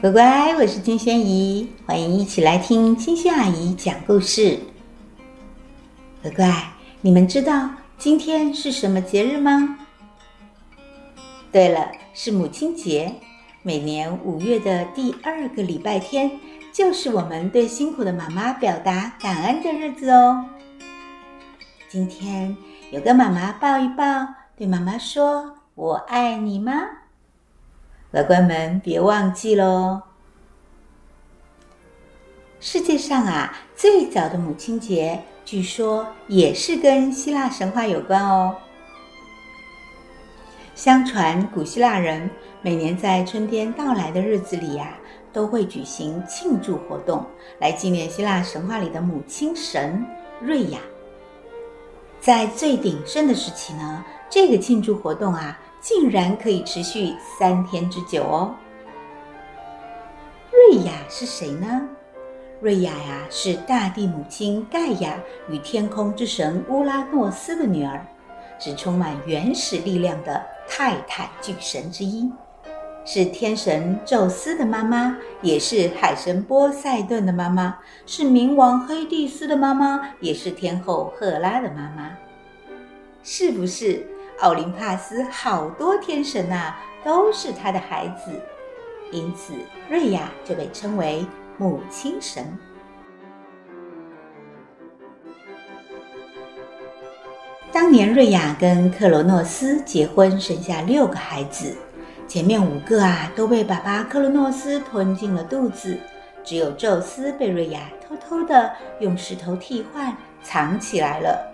乖乖，我是金轩姨，欢迎一起来听金轩阿姨讲故事。乖乖，你们知道今天是什么节日吗？对了，是母亲节。每年五月的第二个礼拜天，就是我们对辛苦的妈妈表达感恩的日子哦。今天有跟妈妈抱一抱，对妈妈说“我爱你”吗？乖乖们别忘记喽！世界上啊，最早的母亲节，据说也是跟希腊神话有关哦。相传古希腊人每年在春天到来的日子里呀、都会举行庆祝活动，来纪念希腊神话里的母亲神瑞亚。在最鼎盛的时期呢，这个庆祝活动啊，竟然可以持续三天之久哦。瑞亚是谁呢？瑞亚呀，是大地母亲盖亚与天空之神乌拉诺斯的女儿，是充满原始力量的泰坦巨神之一，是天神宙斯的妈妈，也是海神波塞顿的妈妈，是冥王黑帝斯的妈妈，也是天后赫拉的妈妈。是不是？奥林帕斯好多天神呐，都是他的孩子，因此瑞亚就被称为母亲神。当年瑞亚跟克罗诺斯结婚，生下六个孩子，前面五个啊都被爸爸克罗诺斯吞进了肚子，只有宙斯被瑞亚偷偷的用石头替换藏起来了。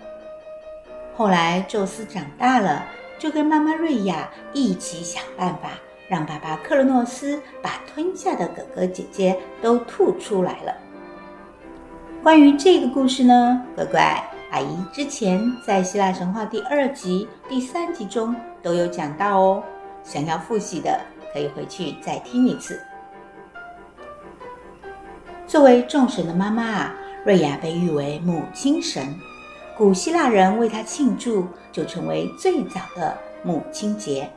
后来，宙斯长大了，就跟妈妈瑞亚一起想办法，让爸爸克罗诺斯把吞下的哥哥姐姐都吐出来了。关于这个故事呢，乖乖，阿姨之前在希腊神话第二集、第三集中都有讲到哦。想要复习的，可以回去再听一次。作为众神的妈妈啊，瑞亚被誉为母亲神。古希腊人为她庆祝，就成为最早的母亲节。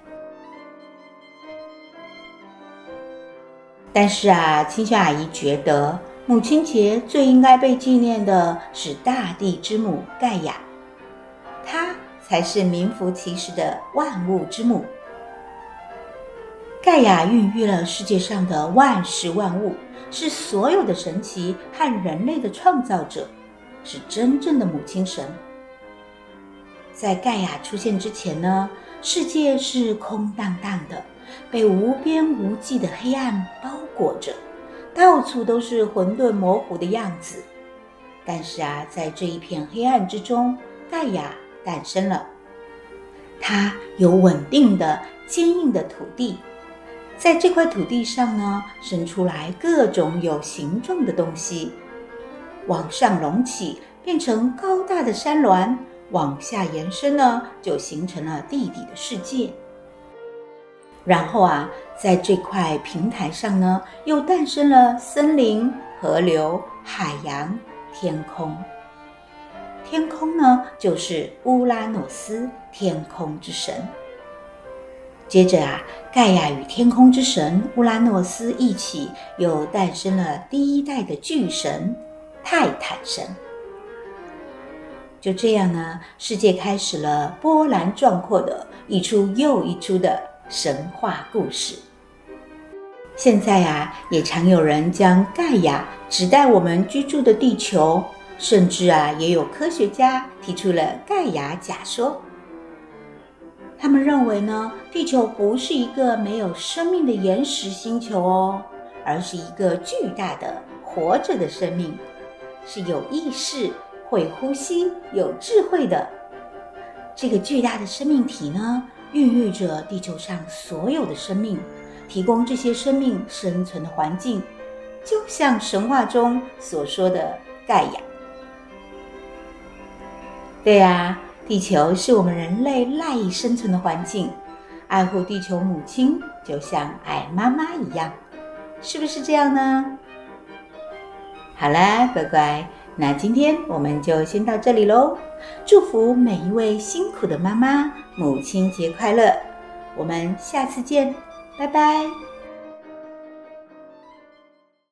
但是啊，青萱阿姨觉得，母亲节最应该被纪念的是大地之母盖亚，她才是名副其实的万物之母。盖亚孕育了世界上的万事万物，是所有的神奇和人类的创造者。是真正的母亲神。在盖亚出现之前呢，世界是空荡荡的，被无边无际的黑暗包裹着，到处都是混沌模糊的样子。但是啊，在这一片黑暗之中，盖亚诞生了。它有稳定的、坚硬的土地，在这块土地上呢，生出来各种有形状的东西。往上隆起，变成高大的山峦；往下延伸呢，就形成了地底的世界。然后啊，在这块平台上呢，又诞生了森林、河流、海洋、天空。天空呢，就是乌拉诺斯，天空之神。接着啊，盖亚与天空之神乌拉诺斯一起，又诞生了第一代的巨神。泰坦神。就这样呢，世界开始了波澜壮阔的一出又一出的神话故事。现在啊，也常有人将盖亚指代我们居住的地球，甚至啊，也有科学家提出了盖亚假说。他们认为呢，地球不是一个没有生命的岩石星球哦，而是一个巨大的活着的生命。是有意识、会呼吸、有智慧的这个巨大的生命体呢，孕育着地球上所有的生命，提供这些生命生存的环境，就像神话中所说的盖亚。对呀，地球是我们人类赖以生存的环境，爱护地球母亲就像爱妈妈一样，是不是这样呢？好啦，乖乖，那今天我们就先到这里喽。祝福每一位辛苦的妈妈，母亲节快乐！我们下次见，拜拜。